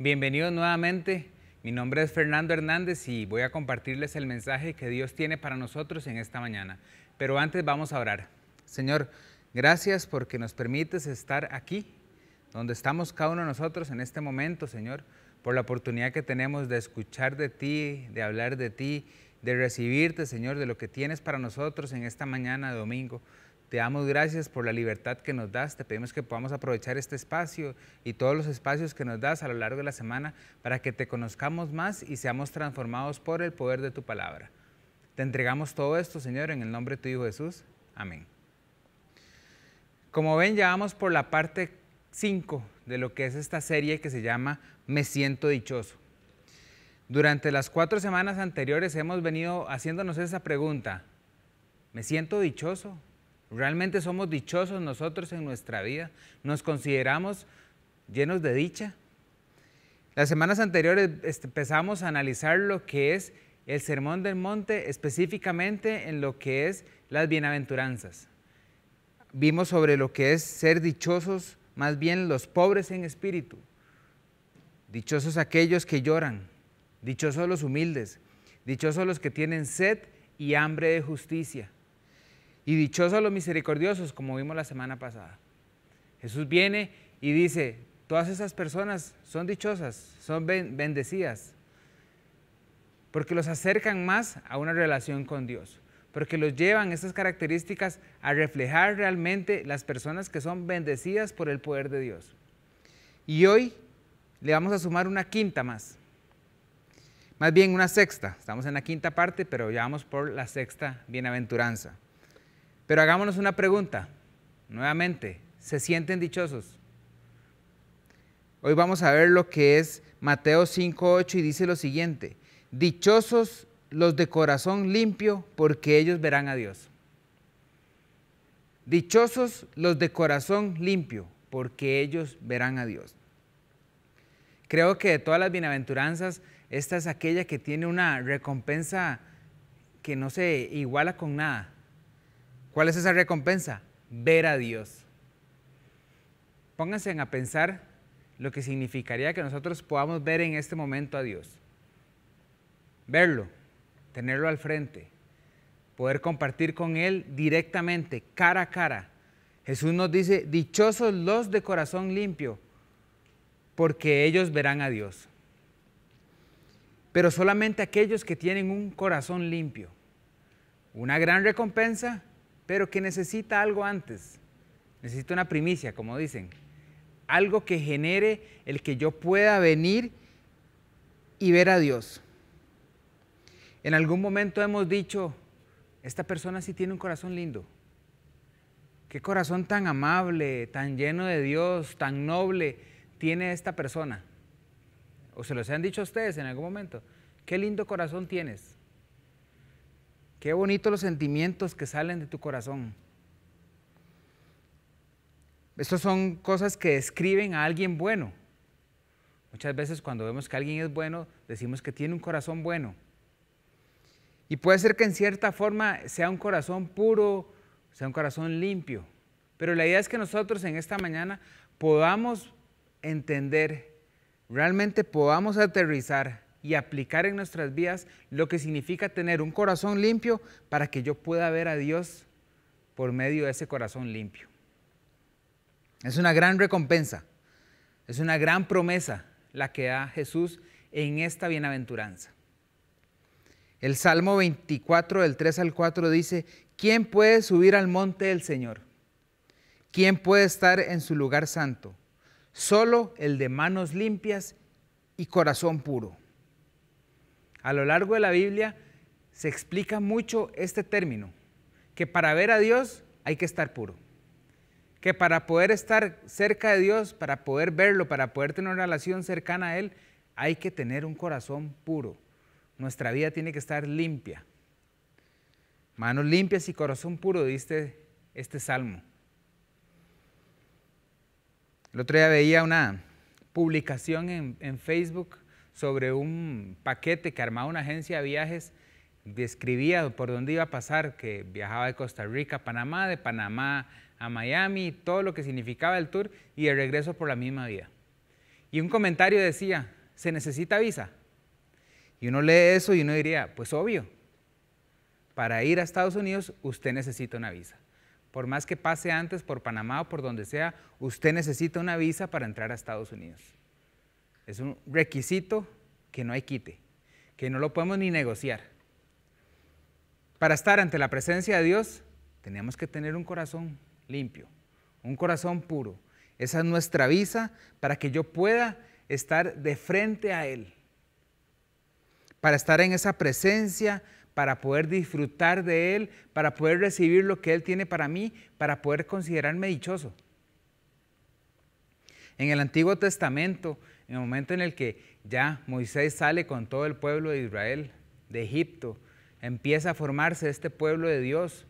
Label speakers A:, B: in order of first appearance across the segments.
A: Bienvenidos nuevamente. Mi nombre es Fernando Hernández y voy a compartirles el mensaje que Dios tiene para nosotros en esta mañana. Pero antes vamos a orar. Señor, gracias porque nos permites estar aquí, donde estamos cada uno de nosotros en este momento, Señor, por la oportunidad que tenemos de escuchar de ti, de hablar de ti, de recibirte, Señor, de lo que tienes para nosotros en esta mañana domingo. Te damos gracias por la libertad que nos das. Te pedimos que podamos aprovechar este espacio y todos los espacios que nos das a lo largo de la semana para que te conozcamos más y seamos transformados por el poder de tu palabra. Te entregamos todo esto, Señor, en el nombre de tu Hijo Jesús. Amén. Como ven, ya vamos por la parte 5 de lo que es esta serie que se llama Me siento dichoso. Durante las cuatro semanas anteriores hemos venido haciéndonos esa pregunta. ¿Me siento dichoso? ¿Realmente somos dichosos nosotros en nuestra vida? ¿Nos consideramos llenos de dicha? Las semanas anteriores este, empezamos a analizar lo que es el Sermón del Monte, específicamente en lo que es las bienaventuranzas. Vimos sobre lo que es ser dichosos, más bien los pobres en espíritu. Dichosos aquellos que lloran, dichosos los humildes, dichosos los que tienen sed y hambre de justicia. Y dichosos los misericordiosos, como vimos la semana pasada. Jesús viene y dice, todas esas personas son dichosas, son bendecidas, porque los acercan más a una relación con Dios, porque los llevan estas características a reflejar realmente las personas que son bendecidas por el poder de Dios. Y hoy le vamos a sumar una quinta más, más bien una sexta, estamos en la quinta parte, pero ya vamos por la sexta bienaventuranza. Pero hagámonos una pregunta, nuevamente, ¿se sienten dichosos? Hoy vamos a ver lo que es Mateo 5.8 y dice lo siguiente, dichosos los de corazón limpio porque ellos verán a Dios. Dichosos los de corazón limpio porque ellos verán a Dios. Creo que de todas las bienaventuranzas, esta es aquella que tiene una recompensa que no se iguala con nada. ¿Cuál es esa recompensa? Ver a Dios. Pónganse a pensar lo que significaría que nosotros podamos ver en este momento a Dios. Verlo, tenerlo al frente, poder compartir con Él directamente, cara a cara. Jesús nos dice, dichosos los de corazón limpio, porque ellos verán a Dios. Pero solamente aquellos que tienen un corazón limpio. Una gran recompensa pero que necesita algo antes. Necesita una primicia, como dicen. Algo que genere el que yo pueda venir y ver a Dios. En algún momento hemos dicho, esta persona sí tiene un corazón lindo. Qué corazón tan amable, tan lleno de Dios, tan noble tiene esta persona. O se los han dicho a ustedes en algún momento. Qué lindo corazón tienes. Qué bonitos los sentimientos que salen de tu corazón. Estas son cosas que describen a alguien bueno. Muchas veces cuando vemos que alguien es bueno, decimos que tiene un corazón bueno. Y puede ser que en cierta forma sea un corazón puro, sea un corazón limpio. Pero la idea es que nosotros en esta mañana podamos entender, realmente podamos aterrizar y aplicar en nuestras vidas lo que significa tener un corazón limpio para que yo pueda ver a Dios por medio de ese corazón limpio. Es una gran recompensa, es una gran promesa la que da Jesús en esta bienaventuranza. El Salmo 24 del 3 al 4 dice, ¿quién puede subir al monte del Señor? ¿Quién puede estar en su lugar santo? Solo el de manos limpias y corazón puro a lo largo de la Biblia se explica mucho este término, que para ver a Dios hay que estar puro, que para poder estar cerca de Dios, para poder verlo, para poder tener una relación cercana a Él, hay que tener un corazón puro. Nuestra vida tiene que estar limpia. Manos limpias y corazón puro, dice este salmo. El otro día veía una publicación en, en Facebook sobre un paquete que armaba una agencia de viajes, describía por dónde iba a pasar, que viajaba de Costa Rica a Panamá, de Panamá a Miami, todo lo que significaba el tour y el regreso por la misma vía. Y un comentario decía, ¿se necesita visa? Y uno lee eso y uno diría, pues obvio, para ir a Estados Unidos usted necesita una visa. Por más que pase antes por Panamá o por donde sea, usted necesita una visa para entrar a Estados Unidos. Es un requisito que no hay quite, que no lo podemos ni negociar. Para estar ante la presencia de Dios, tenemos que tener un corazón limpio, un corazón puro. Esa es nuestra visa para que yo pueda estar de frente a Él, para estar en esa presencia, para poder disfrutar de Él, para poder recibir lo que Él tiene para mí, para poder considerarme dichoso. En el Antiguo Testamento, en el momento en el que ya Moisés sale con todo el pueblo de Israel de Egipto, empieza a formarse este pueblo de Dios,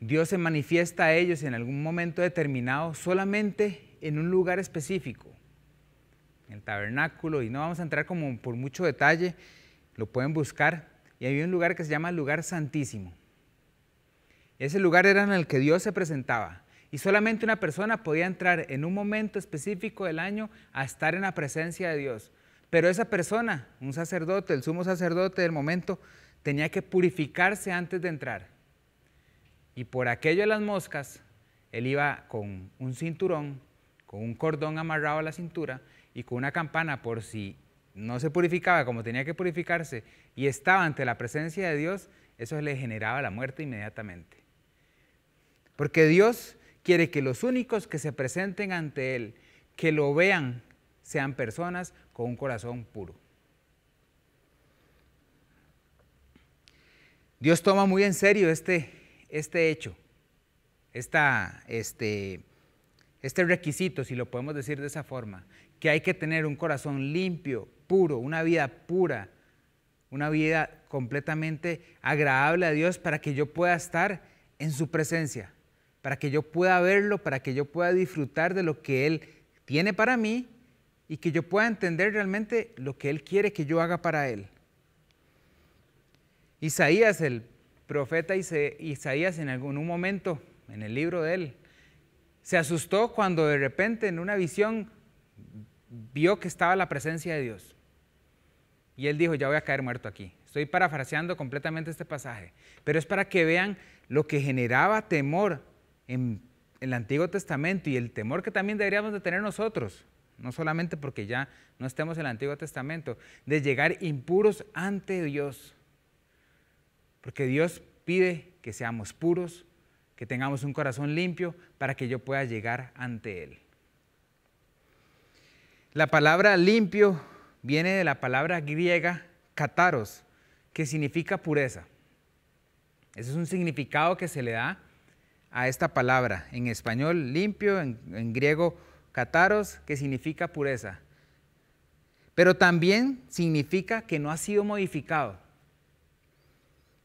A: Dios se manifiesta a ellos en algún momento determinado solamente en un lugar específico, en el tabernáculo, y no vamos a entrar como por mucho detalle, lo pueden buscar, y había un lugar que se llama lugar santísimo. Ese lugar era en el que Dios se presentaba, y solamente una persona podía entrar en un momento específico del año a estar en la presencia de Dios. Pero esa persona, un sacerdote, el sumo sacerdote del momento, tenía que purificarse antes de entrar. Y por aquello de las moscas, él iba con un cinturón, con un cordón amarrado a la cintura y con una campana por si no se purificaba como tenía que purificarse y estaba ante la presencia de Dios, eso le generaba la muerte inmediatamente. Porque Dios quiere que los únicos que se presenten ante Él, que lo vean, sean personas con un corazón puro. Dios toma muy en serio este, este hecho, esta, este, este requisito, si lo podemos decir de esa forma, que hay que tener un corazón limpio, puro, una vida pura, una vida completamente agradable a Dios para que yo pueda estar en su presencia, para que yo pueda verlo, para que yo pueda disfrutar de lo que Él tiene para mí y que yo pueda entender realmente lo que Él quiere que yo haga para Él. Isaías, el profeta Isaías en algún momento, en el libro de él, se asustó cuando de repente en una visión vio que estaba la presencia de Dios. Y él dijo, ya voy a caer muerto aquí. Estoy parafraseando completamente este pasaje, pero es para que vean lo que generaba temor en el Antiguo Testamento y el temor que también deberíamos de tener nosotros, no solamente porque ya no estemos en el Antiguo Testamento, de llegar impuros ante Dios. Porque Dios pide que seamos puros, que tengamos un corazón limpio para que yo pueda llegar ante Él. La palabra limpio viene de la palabra griega kataros, que significa pureza. Ese es un significado que se le da a esta palabra. En español limpio, en, griego kataros, que significa pureza. Pero también significa que no ha sido modificado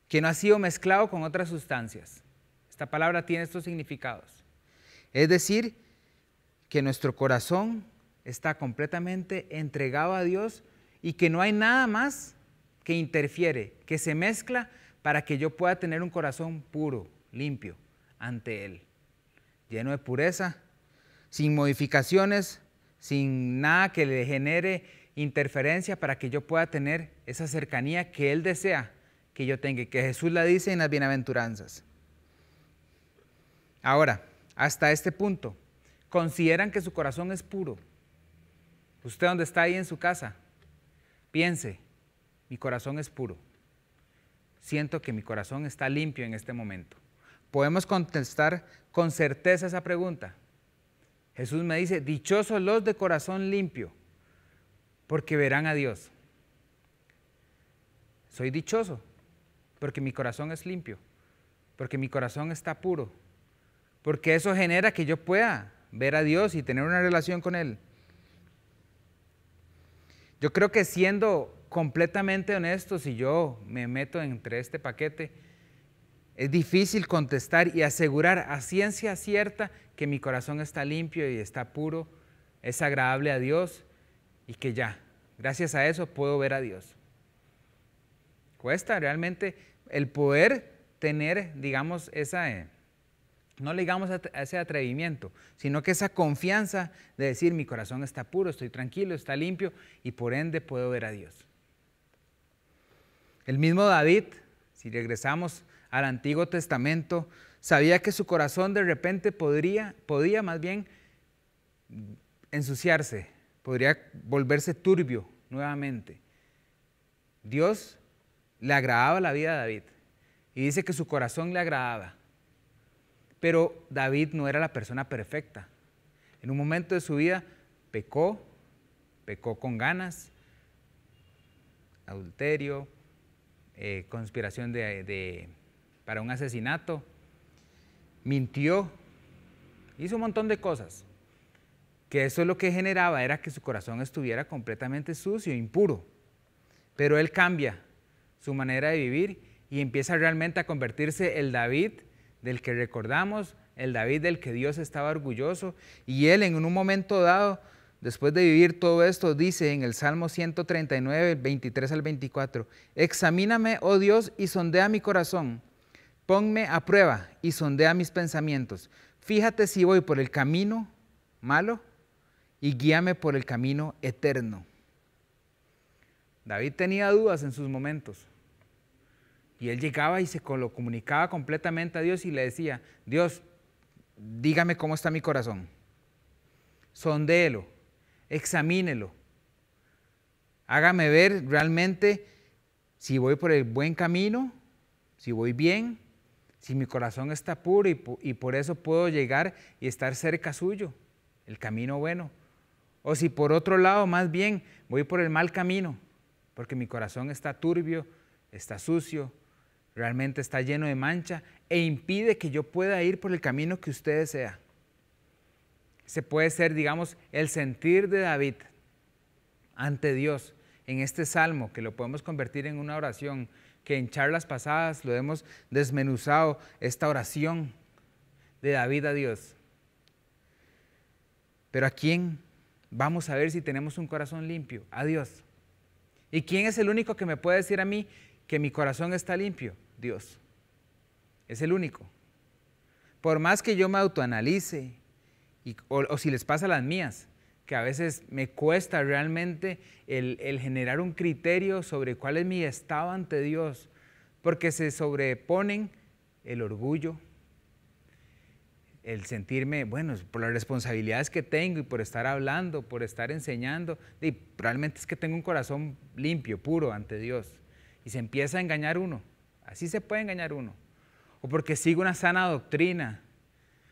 A: que no ha sido mezclado con otras sustancias. Esta palabra tiene estos significados. Es decir, que nuestro corazón está completamente entregado a Dios y que no hay nada más que interfiere, que se mezcla para que yo pueda tener un corazón puro, limpio ante Él, lleno de pureza, sin modificaciones, sin nada que le genere interferencia para que yo pueda tener esa cercanía que Él desea que yo tenga, que Jesús la dice en las bienaventuranzas. Ahora, hasta este punto, consideran que su corazón es puro. Usted donde está ahí en su casa, piense, mi corazón es puro. Siento que mi corazón está limpio en este momento. Podemos contestar con certeza esa pregunta. Jesús me dice, dichosos los de corazón limpio, porque verán a Dios. Soy dichoso, porque mi corazón es limpio, porque mi corazón está puro, porque eso genera que yo pueda ver a Dios y tener una relación con Él. Yo creo que siendo completamente honesto, si yo me meto entre este paquete, es difícil contestar y asegurar a ciencia cierta que mi corazón está limpio y está puro, es agradable a Dios y que ya, gracias a eso puedo ver a Dios. Cuesta realmente el poder tener, digamos, esa, eh, No le digamos a ese atrevimiento, sino que esa confianza de decir mi corazón está puro, estoy tranquilo, está limpio y por ende puedo ver a Dios. El mismo David, si regresamos al Antiguo Testamento, sabía que su corazón de repente podría, podía más bien ensuciarse, podría volverse turbio nuevamente. Dios le agradaba la vida a David y dice que su corazón le agradaba. Pero David no era la persona perfecta. En un momento de su vida pecó, pecó con ganas, adulterio, eh, conspiración de, para un asesinato, mintió, hizo un montón de cosas. Que eso lo que generaba era que su corazón estuviera completamente sucio, impuro. Pero él cambia su manera de vivir y empieza realmente a convertirse el David del que recordamos, el David del que Dios estaba orgulloso. Y él en un momento dado, después de vivir todo esto, dice en el Salmo 139, 23 al 24, examíname, oh Dios, y sondea mi corazón. Ponme a prueba y sondea mis pensamientos. Fíjate si voy por el camino malo y guíame por el camino eterno. David tenía dudas en sus momentos. Y él llegaba y se lo comunicaba completamente a Dios y le decía, Dios, dígame cómo está mi corazón. Sondéelo, examínelo. Hágame ver realmente si voy por el buen camino, si voy bien, si mi corazón está puro y, por eso puedo llegar y estar cerca suyo, el camino bueno. O si por otro lado, más bien, voy por el mal camino, porque mi corazón está turbio, está sucio, realmente está lleno de mancha e impide que yo pueda ir por el camino que usted desea. Ese puede ser, digamos, el sentir de David ante Dios en este salmo, que lo podemos convertir en una oración, que en charlas pasadas lo hemos desmenuzado, esta oración de David a Dios. Pero ¿a quién vamos a ver si tenemos un corazón limpio? A Dios. ¿Y quién es el único que me puede decir a mí que mi corazón está limpio? Dios. Es el único. Por más que yo me autoanalice, o, si les pasa las mías, que a veces me cuesta realmente el, generar un criterio sobre cuál es mi estado ante Dios, porque se sobreponen el orgullo, el sentirme, bueno, por las responsabilidades que tengo y por estar hablando, por estar enseñando, y realmente es que tengo un corazón limpio, puro ante Dios. Y se empieza a engañar uno. Así se puede engañar uno. O porque sigo una sana doctrina.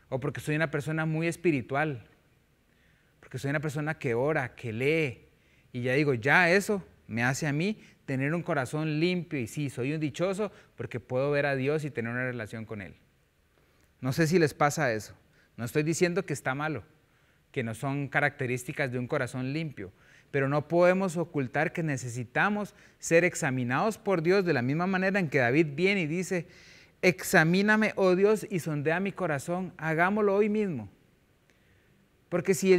A: O porque soy una persona muy espiritual. Porque soy una persona que ora, que lee. Y ya digo, ya eso me hace a mí tener un corazón limpio. Y sí, soy un dichoso porque puedo ver a Dios y tener una relación con Él. No sé si les pasa eso. No estoy diciendo que está malo, que no son características de un corazón limpio pero no podemos ocultar que necesitamos ser examinados por Dios de la misma manera en que David viene y dice, examíname, oh Dios, y sondea mi corazón, hagámoslo hoy mismo. Porque si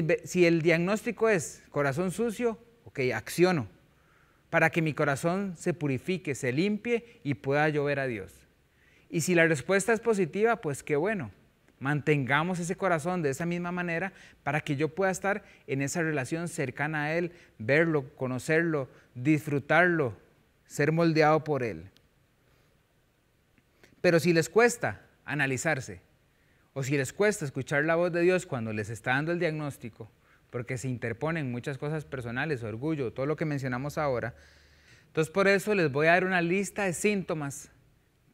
A: el, diagnóstico es corazón sucio, ok, acciono, para que mi corazón se purifique, se limpie y pueda llover a Dios. Y si la respuesta es positiva, pues qué bueno. Mantengamos ese corazón de esa misma manera para que yo pueda estar en esa relación cercana a Él, verlo, conocerlo, disfrutarlo, ser moldeado por Él. Pero si les cuesta analizarse, o si les cuesta escuchar la voz de Dios cuando les está dando el diagnóstico, porque se interponen muchas cosas personales, orgullo, todo lo que mencionamos ahora, entonces por eso les voy a dar una lista de síntomas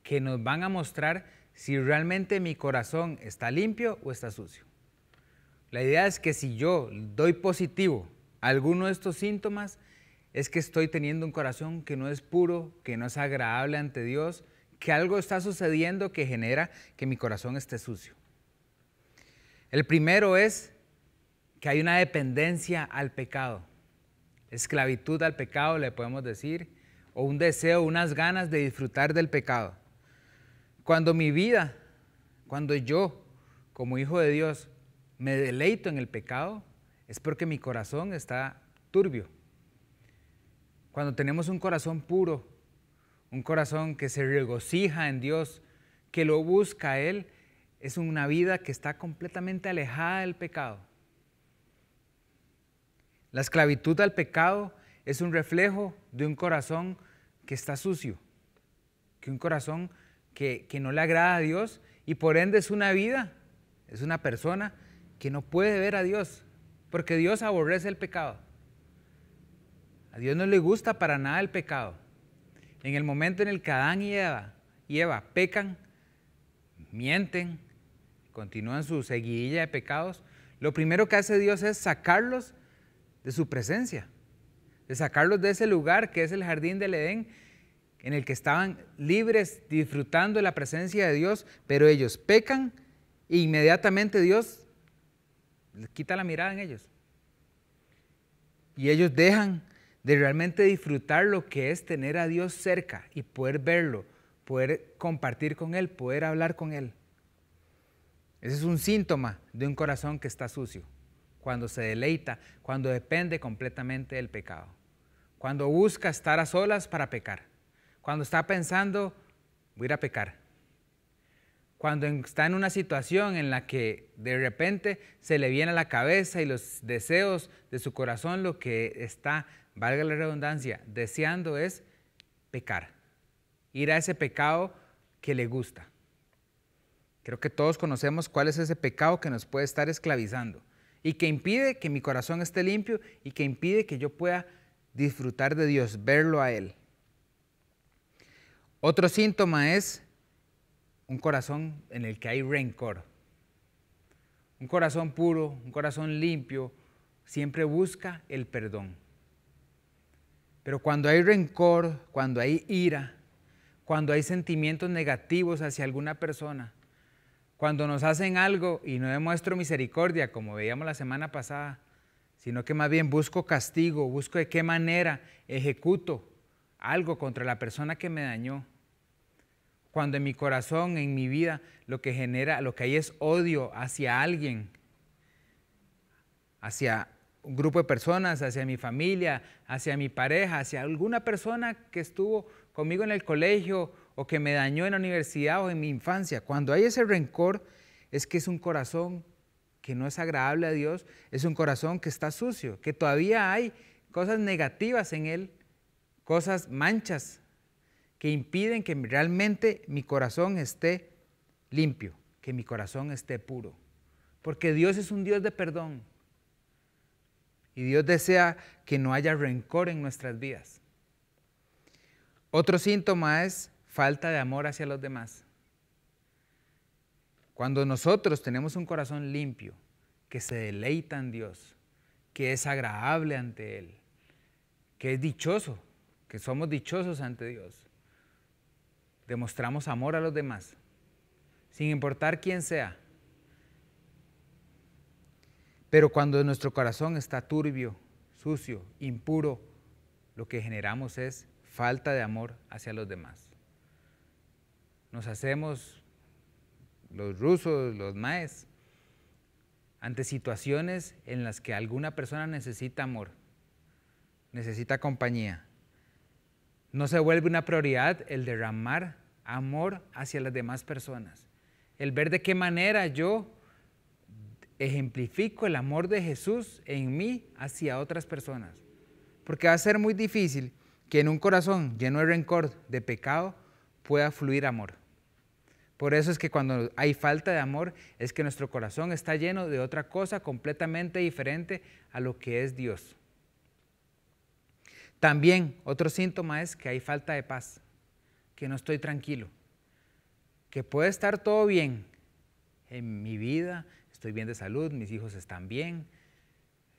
A: que nos van a mostrar si realmente mi corazón está limpio o está sucio. La idea es que si yo doy positivo a alguno de estos síntomas, es que estoy teniendo un corazón que no es puro, que no es agradable ante Dios, que algo está sucediendo que genera que mi corazón esté sucio. El primero es que hay una dependencia al pecado, esclavitud al pecado le podemos decir, o un deseo, unas ganas de disfrutar del pecado. Cuando mi vida, cuando yo, como hijo de Dios, me deleito en el pecado, es porque mi corazón está turbio. Cuando tenemos un corazón puro, un corazón que se regocija en Dios, que lo busca Él, es una vida que está completamente alejada del pecado. La esclavitud al pecado es un reflejo de un corazón que está sucio, que un corazón que, que no le agrada a Dios y por ende es una vida, es una persona que no puede ver a Dios, porque Dios aborrece el pecado. A Dios no le gusta para nada el pecado. En el momento en el que Adán y Eva, y Eva pecan, mienten, continúan su seguidilla de pecados, lo primero que hace Dios es sacarlos de su presencia, de sacarlos de ese lugar que es el jardín del Edén, en el que estaban libres, disfrutando de la presencia de Dios, pero ellos pecan e inmediatamente Dios les quita la mirada en ellos. Y ellos dejan de realmente disfrutar lo que es tener a Dios cerca y poder verlo, poder compartir con Él, poder hablar con Él. Ese es un síntoma de un corazón que está sucio, cuando se deleita, cuando depende completamente del pecado, cuando busca estar a solas para pecar, cuando está pensando, voy a ir a pecar, cuando está en una situación en la que de repente se le viene a la cabeza y los deseos de su corazón lo que está, valga la redundancia, deseando es pecar, ir a ese pecado que le gusta. Creo que todos conocemos cuál es ese pecado que nos puede estar esclavizando y que impide que mi corazón esté limpio y que impide que yo pueda disfrutar de Dios, verlo a Él. Otro síntoma es un corazón en el que hay rencor. Un corazón puro, un corazón limpio, siempre busca el perdón. Pero cuando hay rencor, cuando hay ira, cuando hay sentimientos negativos hacia alguna persona, cuando nos hacen algo y no demuestro misericordia, como veíamos la semana pasada, sino que más bien busco castigo, busco de qué manera ejecuto algo contra la persona que me dañó. Cuando en mi corazón, en mi vida, lo que genera, lo que hay es odio hacia alguien, hacia un grupo de personas, hacia mi familia, hacia mi pareja, hacia alguna persona que estuvo conmigo en el colegio o que me dañó en la universidad o en mi infancia. Cuando hay ese rencor, es que es un corazón que no es agradable a Dios, es un corazón que está sucio, que todavía hay cosas negativas en él, cosas manchas que impiden que realmente mi corazón esté limpio, que mi corazón esté puro. Porque Dios es un Dios de perdón. Y Dios desea que no haya rencor en nuestras vidas. Otro síntoma es falta de amor hacia los demás. Cuando nosotros tenemos un corazón limpio, que se deleita en Dios, que es agradable ante Él, que es dichoso, que somos dichosos ante Dios, demostramos amor a los demás, sin importar quién sea. Pero cuando nuestro corazón está turbio, sucio, impuro, lo que generamos es falta de amor hacia los demás nos hacemos los rusos, los maes, ante situaciones en las que alguna persona necesita amor, necesita compañía. No se vuelve una prioridad el derramar amor hacia las demás personas, el ver de qué manera yo ejemplifico el amor de Jesús en mí hacia otras personas. Porque va a ser muy difícil que en un corazón lleno de rencor, de pecado, pueda fluir amor. Por eso es que cuando hay falta de amor es que nuestro corazón está lleno de otra cosa completamente diferente a lo que es Dios. También otro síntoma es que hay falta de paz, que no estoy tranquilo, que puede estar todo bien en mi vida, estoy bien de salud, mis hijos están bien,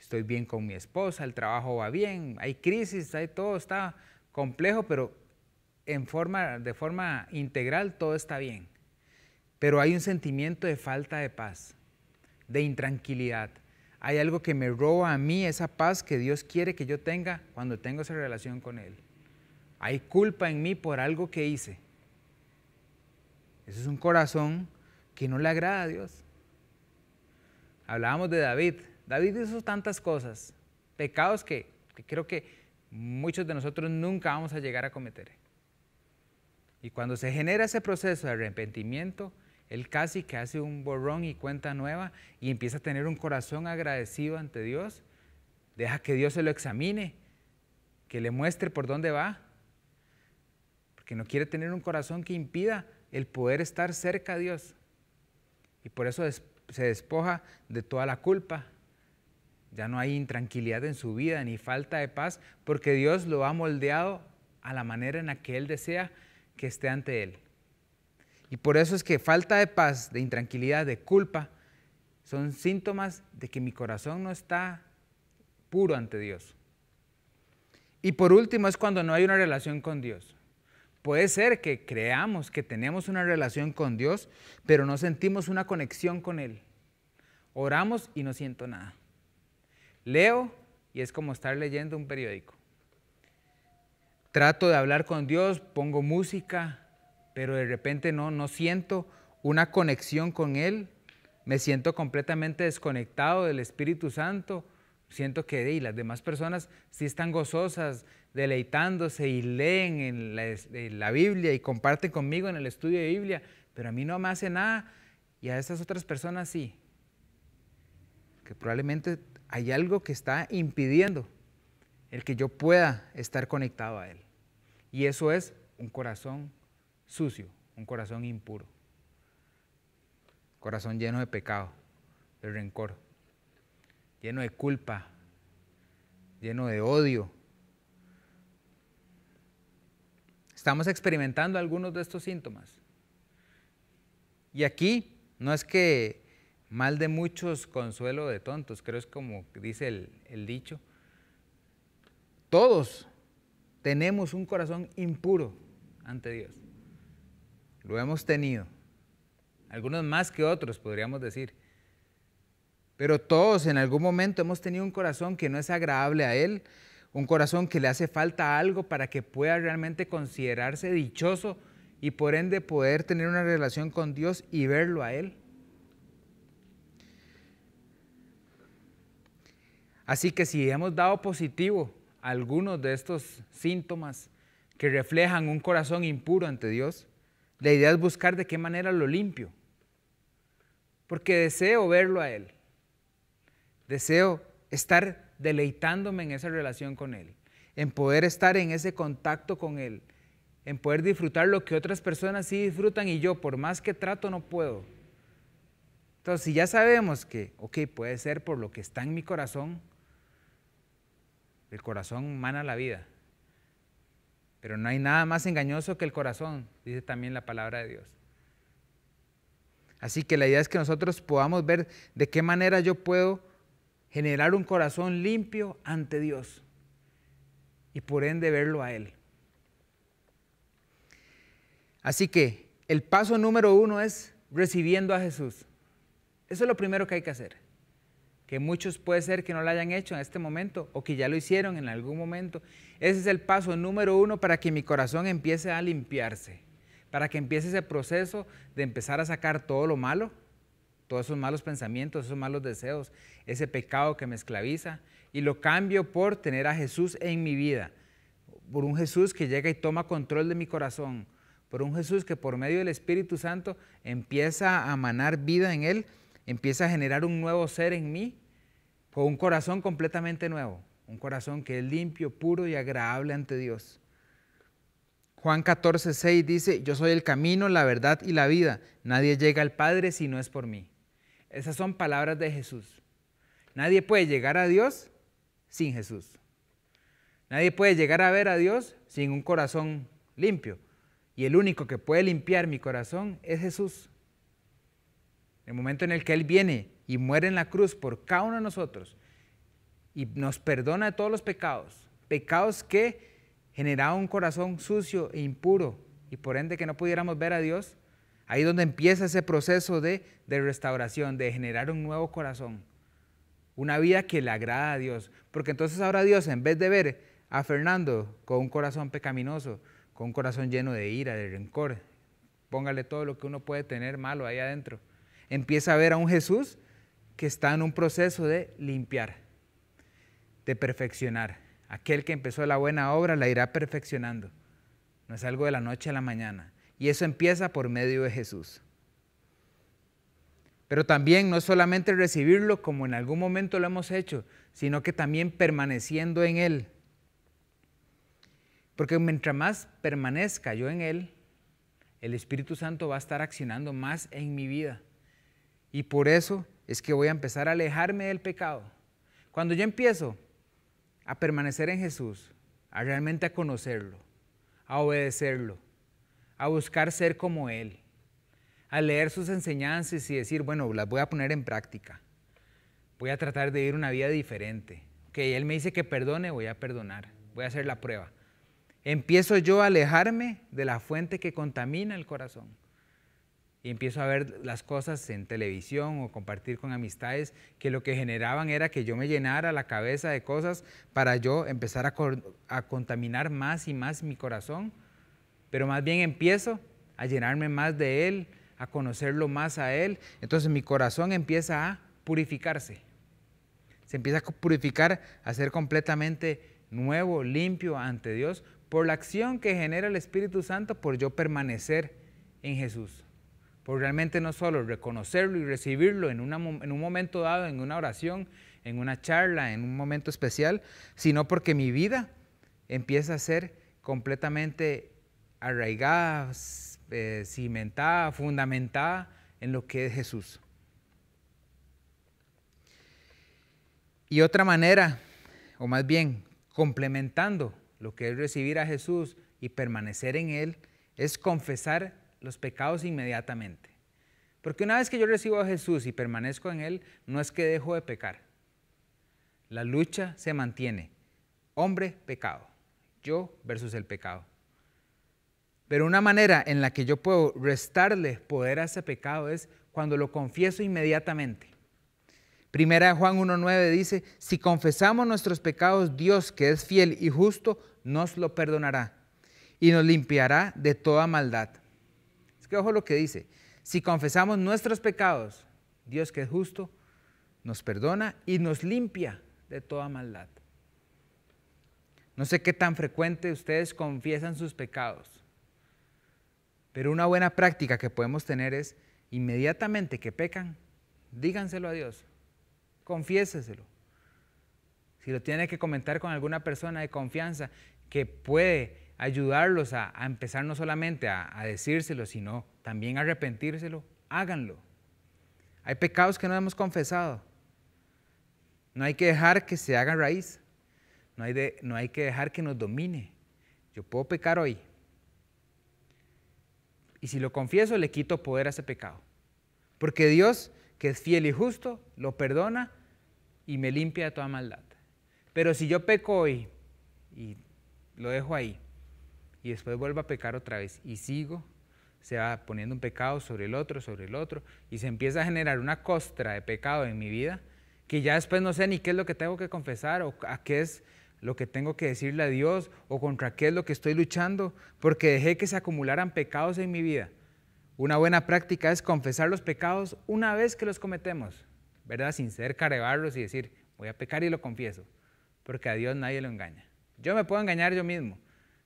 A: estoy bien con mi esposa, el trabajo va bien, hay crisis, hay todo está complejo, pero en forma, de forma integral todo está bien pero hay un sentimiento de falta de paz, de intranquilidad. Hay algo que me roba a mí esa paz que Dios quiere que yo tenga cuando tengo esa relación con Él. Hay culpa en mí por algo que hice. Ese es un corazón que no le agrada a Dios. Hablábamos de David. David hizo tantas cosas, pecados que, que creo que muchos de nosotros nunca vamos a llegar a cometer. Y cuando se genera ese proceso de arrepentimiento, él casi que hace un borrón y cuenta nueva y empieza a tener un corazón agradecido ante Dios. Deja que Dios se lo examine, que le muestre por dónde va, porque no quiere tener un corazón que impida el poder estar cerca a Dios. Y por eso se despoja de toda la culpa. Ya no hay intranquilidad en su vida ni falta de paz, porque Dios lo ha moldeado a la manera en la que Él desea que esté ante Él. Y por eso es que falta de paz, de intranquilidad, de culpa, son síntomas de que mi corazón no está puro ante Dios. Y por último es cuando no hay una relación con Dios. Puede ser que creamos que tenemos una relación con Dios, pero no sentimos una conexión con Él. Oramos y no siento nada. Leo y es como estar leyendo un periódico. Trato de hablar con Dios, pongo música, pero de repente no, no siento una conexión con Él, me siento completamente desconectado del Espíritu Santo, siento que las demás personas sí están gozosas, deleitándose y leen en la, la, Biblia y comparten conmigo en el estudio de Biblia, pero a mí no me hace nada y a esas otras personas sí. Que probablemente hay algo que está impidiendo el que yo pueda estar conectado a Él. Y eso es un corazón sucio, un corazón impuro, corazón lleno de pecado, de rencor, lleno de culpa, lleno de odio. Estamos experimentando algunos de estos síntomas. Y aquí no es que mal de muchos, consuelo de tontos, creo es como dice el, el dicho. Todos tenemos un corazón impuro ante Dios. Lo hemos tenido. Algunos más que otros, podríamos decir. Pero todos en algún momento hemos tenido un corazón que no es agradable a Él, un corazón que le hace falta algo para que pueda realmente considerarse dichoso y por ende poder tener una relación con Dios y verlo a Él. Así que si hemos dado positivo a algunos de estos síntomas que reflejan un corazón impuro ante Dios, la idea es buscar de qué manera lo limpio. Porque deseo verlo a Él. Deseo estar deleitándome en esa relación con Él. En poder estar en ese contacto con Él. En poder disfrutar lo que otras personas sí disfrutan y yo, por más que trato, no puedo. Entonces, si ya sabemos que, ok, puede ser por lo que está en mi corazón, el corazón mana la vida. Pero no hay nada más engañoso que el corazón, dice también la palabra de Dios. Así que la idea es que nosotros podamos ver de qué manera yo puedo generar un corazón limpio ante Dios y por ende verlo a Él. Así que el paso número uno es recibiendo a Jesús. Eso es lo primero que hay que hacer que muchos puede ser que no lo hayan hecho en este momento o que ya lo hicieron en algún momento. Ese es el paso número uno para que mi corazón empiece a limpiarse, para que empiece ese proceso de empezar a sacar todo lo malo, todos esos malos pensamientos, esos malos deseos, ese pecado que me esclaviza y lo cambio por tener a Jesús en mi vida, por un Jesús que llega y toma control de mi corazón, por un Jesús que por medio del Espíritu Santo empieza a manar vida en él empieza a generar un nuevo ser en mí con un corazón completamente nuevo, un corazón que es limpio, puro y agradable ante Dios. Juan 14, 6 dice, yo soy el camino, la verdad y la vida. Nadie llega al Padre si no es por mí. Esas son palabras de Jesús. Nadie puede llegar a Dios sin Jesús. Nadie puede llegar a ver a Dios sin un corazón limpio. Y el único que puede limpiar mi corazón es Jesús. El momento en el que Él viene y muere en la cruz por cada uno de nosotros y nos perdona de todos los pecados, pecados que generaban un corazón sucio e impuro y por ende que no pudiéramos ver a Dios, ahí donde empieza ese proceso de, de restauración, de generar un nuevo corazón, una vida que le agrada a Dios, porque entonces ahora Dios en vez de ver a Fernando con un corazón pecaminoso, con un corazón lleno de ira, de rencor, póngale todo lo que uno puede tener malo ahí adentro, empieza a ver a un Jesús que está en un proceso de limpiar, de perfeccionar. Aquel que empezó la buena obra la irá perfeccionando. No es algo de la noche a la mañana. Y eso empieza por medio de Jesús. Pero también no solamente recibirlo como en algún momento lo hemos hecho, sino que también permaneciendo en Él. Porque mientras más permanezca yo en Él, el Espíritu Santo va a estar accionando más en mi vida. Y por eso es que voy a empezar a alejarme del pecado. Cuando yo empiezo a permanecer en Jesús, a realmente a conocerlo, a obedecerlo, a buscar ser como Él, a leer sus enseñanzas y decir, bueno, las voy a poner en práctica. Voy a tratar de vivir una vida diferente. Que Él me dice que perdone, voy a perdonar. Voy a hacer la prueba. Empiezo yo a alejarme de la fuente que contamina el corazón. Y empiezo a ver las cosas en televisión o compartir con amistades que lo que generaban era que yo me llenara la cabeza de cosas para yo empezar a, a contaminar más y más mi corazón. Pero más bien empiezo a llenarme más de Él, a conocerlo más a Él, entonces mi corazón empieza a purificarse. Se empieza a purificar, a ser completamente nuevo, limpio ante Dios, por la acción que genera el Espíritu Santo por yo permanecer en Jesús. Por realmente no solo reconocerlo y recibirlo en, en un momento dado, en una oración, en una charla, en un momento especial, sino porque mi vida empieza a ser completamente arraigada, eh, cimentada, fundamentada en lo que es Jesús. Y otra manera, o más bien complementando lo que es recibir a Jesús y permanecer en Él, es confesar los pecados inmediatamente. Porque una vez que yo recibo a Jesús y permanezco en Él, no es que dejo de pecar. La lucha se mantiene. Hombre, pecado. Yo versus el pecado. Pero una manera en la que yo puedo restarle poder a ese pecado es cuando lo confieso inmediatamente. Primera de Juan 1.9 dice, si confesamos nuestros pecados, Dios que es fiel y justo, nos lo perdonará y nos limpiará de toda maldad. Ojo lo que dice, si confesamos nuestros pecados, Dios que es justo, nos perdona y nos limpia de toda maldad. No sé qué tan frecuente ustedes confiesan sus pecados. Pero una buena práctica que podemos tener es, inmediatamente que pecan, díganselo a Dios, confiéseselo. Si lo tiene que comentar con alguna persona de confianza que puede ayudarlos a, empezar no solamente a, decírselo, sino también a arrepentírselo, háganlo. Hay pecados que no hemos confesado. No hay que dejar que se haga raíz. No hay, no hay que dejar que nos domine. Yo puedo pecar hoy, y si lo confieso, le quito poder a ese pecado. Porque Dios, que es fiel y justo, lo perdona y me limpia de toda maldad. Pero si yo peco hoy y lo dejo ahí, y después vuelvo a pecar otra vez y sigo, se va poniendo un pecado sobre el otro, sobre el otro, y se empieza a generar una costra de pecado en mi vida, que ya después no sé ni qué es lo que tengo que confesar o a qué es lo que tengo que decirle a Dios o contra qué es lo que estoy luchando, porque dejé que se acumularan pecados en mi vida. Una buena práctica es confesar los pecados una vez que los cometemos, ¿verdad? Sin ser carebarlos y decir, voy a pecar y lo confieso, porque a Dios nadie lo engaña. Yo me puedo engañar yo mismo,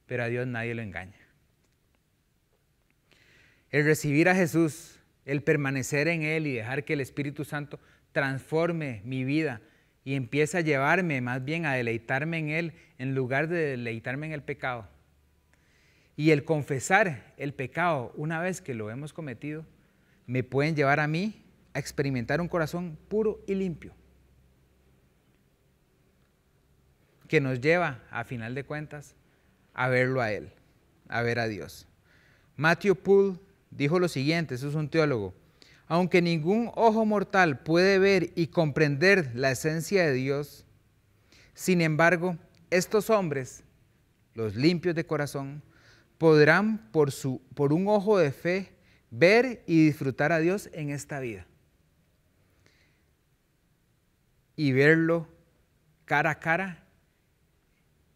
A: pero a Dios nadie lo engaña. El recibir a Jesús, el permanecer en Él y dejar que el Espíritu Santo transforme mi vida, y empieza a llevarme más bien a deleitarme en Él en lugar de deleitarme en el pecado. Y el confesar el pecado una vez que lo hemos cometido, me pueden llevar a mí a experimentar un corazón puro y limpio, que nos lleva, a final de cuentas, a verlo a Él, a ver a Dios. Matthew Poole dijo lo siguiente, eso es un teólogo, aunque ningún ojo mortal puede ver y comprender la esencia de Dios, sin embargo, estos hombres, los limpios de corazón, podrán por, su, por un ojo de fe ver y disfrutar a Dios en esta vida. Y verlo cara a cara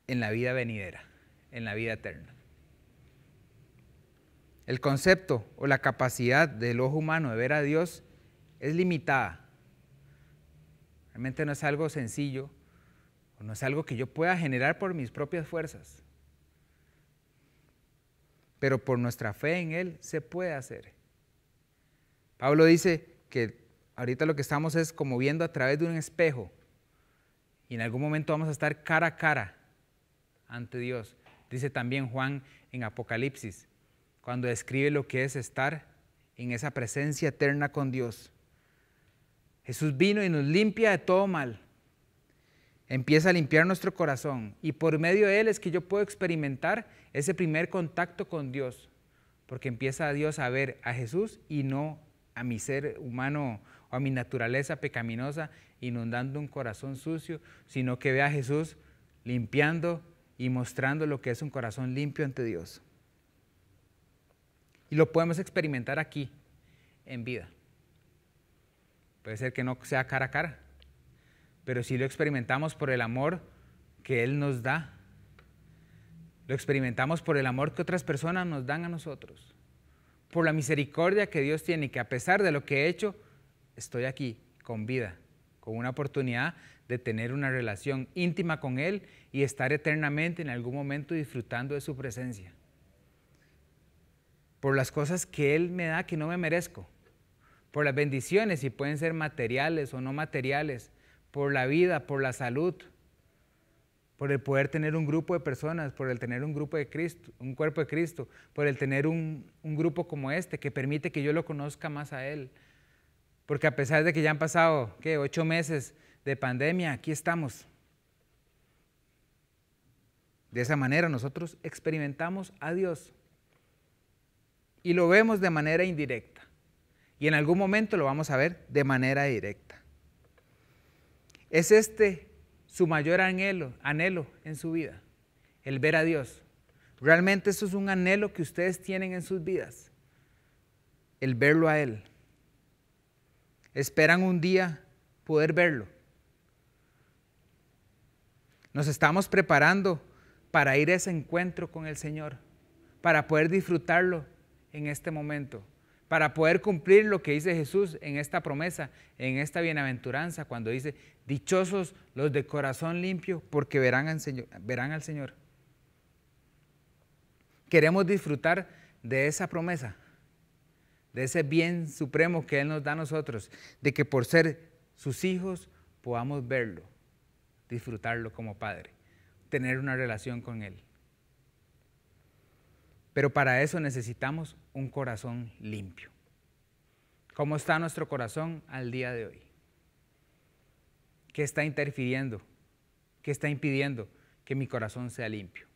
A: en la vida venidera, en la vida eterna. El concepto o la capacidad del ojo humano de ver a Dios es limitada. Realmente no es algo sencillo, o no es algo que yo pueda generar por mis propias fuerzas. Pero por nuestra fe en Él se puede hacer. Pablo dice que ahorita lo que estamos es como viendo a través de un espejo. Y en algún momento vamos a estar cara a cara ante Dios. Dice también Juan en Apocalipsis, cuando describe lo que es estar en esa presencia eterna con Dios. Jesús vino y nos limpia de todo mal. Empieza a limpiar nuestro corazón y por medio de Él es que yo puedo experimentar ese primer contacto con Dios, porque empieza Dios a ver a Jesús y no a mi ser humano o a mi naturaleza pecaminosa inundando un corazón sucio, sino que ve a Jesús limpiando y mostrando lo que es un corazón limpio ante Dios. Y lo podemos experimentar aquí, en vida. Puede ser que no sea cara a cara, pero sí lo experimentamos por el amor que Él nos da. Lo experimentamos por el amor que otras personas nos dan a nosotros. Por la misericordia que Dios tiene, que a pesar de lo que he hecho, estoy aquí con vida, con una oportunidad de tener una relación íntima con Él y estar eternamente en algún momento disfrutando de su presencia. Por las cosas que Él me da que no me merezco por las bendiciones, y pueden ser materiales o no materiales, por la vida, por la salud, por el poder tener un grupo de personas, por el tener un grupo de Cristo, un cuerpo de Cristo, por el tener un grupo como este que permite que yo lo conozca más a Él. Porque a pesar de que ya han pasado, ¿qué? Ocho meses de pandemia, aquí estamos. De esa manera nosotros experimentamos a Dios y lo vemos de manera indirecta. Y en algún momento lo vamos a ver de manera directa. Es este su mayor anhelo, anhelo en su vida, el ver a Dios. Realmente eso es un anhelo que ustedes tienen en sus vidas, el verlo a Él. Esperan un día poder verlo. Nos estamos preparando para ir a ese encuentro con el Señor, para poder disfrutarlo en este momento para poder cumplir lo que dice Jesús en esta promesa, en esta bienaventuranza, cuando dice, dichosos los de corazón limpio, porque verán al Señor. Verán al Señor. Queremos disfrutar de esa promesa, de ese bien supremo que Él nos da a nosotros, de que por ser sus hijos podamos verlo, disfrutarlo como Padre, tener una relación con Él. Pero para eso necesitamos un corazón limpio. ¿Cómo está nuestro corazón al día de hoy? ¿Qué está interfiriendo? ¿Qué está impidiendo que mi corazón sea limpio?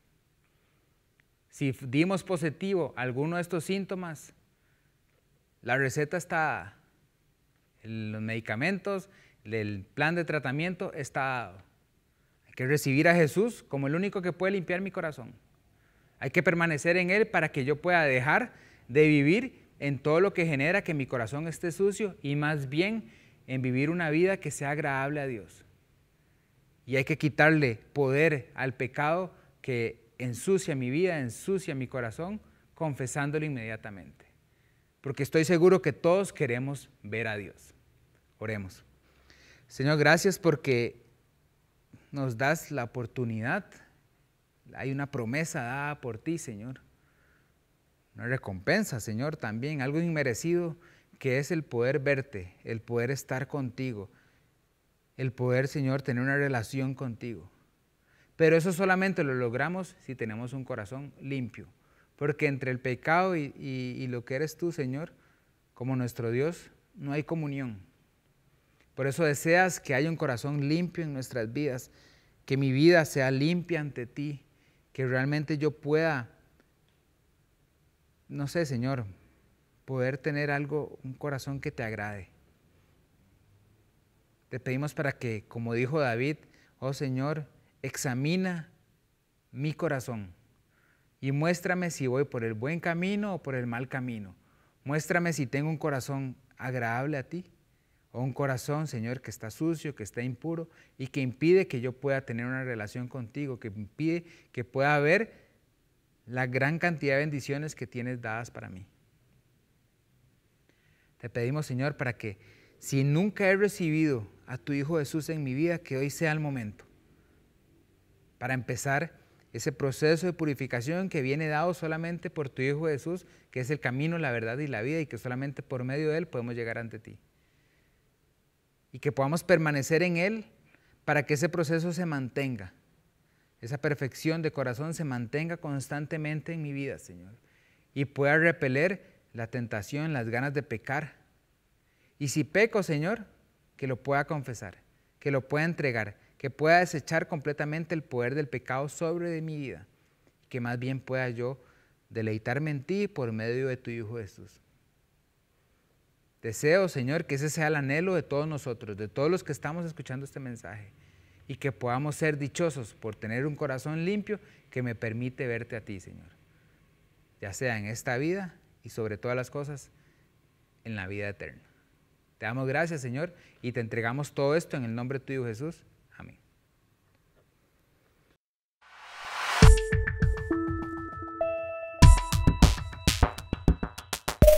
A: Si dimos positivo a alguno de estos síntomas, la receta está, los medicamentos, el plan de tratamiento está Hay que recibir a Jesús como el único que puede limpiar mi corazón. Hay que permanecer en Él para que yo pueda dejar de vivir en todo lo que genera que mi corazón esté sucio y más bien en vivir una vida que sea agradable a Dios. Y hay que quitarle poder al pecado que ensucia mi vida, ensucia mi corazón, confesándolo inmediatamente. Porque estoy seguro que todos queremos ver a Dios. Oremos. Señor, gracias porque nos das la oportunidad hay una promesa dada por ti, Señor. Una recompensa, Señor, también, algo inmerecido que es el poder verte, el poder estar contigo, el poder, Señor, tener una relación contigo. Pero eso solamente lo logramos si tenemos un corazón limpio. Porque entre el pecado y, y, lo que eres tú, Señor, como nuestro Dios, no hay comunión. Por eso deseas que haya un corazón limpio en nuestras vidas, que mi vida sea limpia ante ti, que realmente yo pueda, no sé, Señor, poder tener algo, un corazón que te agrade. Te pedimos para que, como dijo David, oh Señor, examina mi corazón y muéstrame si voy por el buen camino o por el mal camino. Muéstrame si tengo un corazón agradable a ti o un corazón, Señor, que está sucio, que está impuro y que impide que yo pueda tener una relación contigo, que impide que pueda ver la gran cantidad de bendiciones que tienes dadas para mí. Te pedimos, Señor, para que si nunca he recibido a tu Hijo Jesús en mi vida, que hoy sea el momento para empezar ese proceso de purificación que viene dado solamente por tu Hijo Jesús, que es el camino, la verdad y la vida, y que solamente por medio de Él podemos llegar ante ti. y que podamos permanecer en Él para que ese proceso se mantenga, esa perfección de corazón se mantenga constantemente en mi vida, Señor, y pueda repeler la tentación, las ganas de pecar. Y si peco, Señor, que lo pueda confesar, que lo pueda entregar, que pueda desechar completamente el poder del pecado sobre de mi vida, que más bien pueda yo deleitarme en ti por medio de tu Hijo Jesús. Deseo, Señor, que ese sea el anhelo de todos nosotros, de todos los que estamos escuchando este mensaje, y que podamos ser dichosos por tener un corazón limpio que me permite verte a ti, Señor, ya sea en esta vida y sobre todas las cosas, en la vida eterna. Te damos gracias, Señor, y te entregamos todo esto en el nombre de tu Hijo Jesús.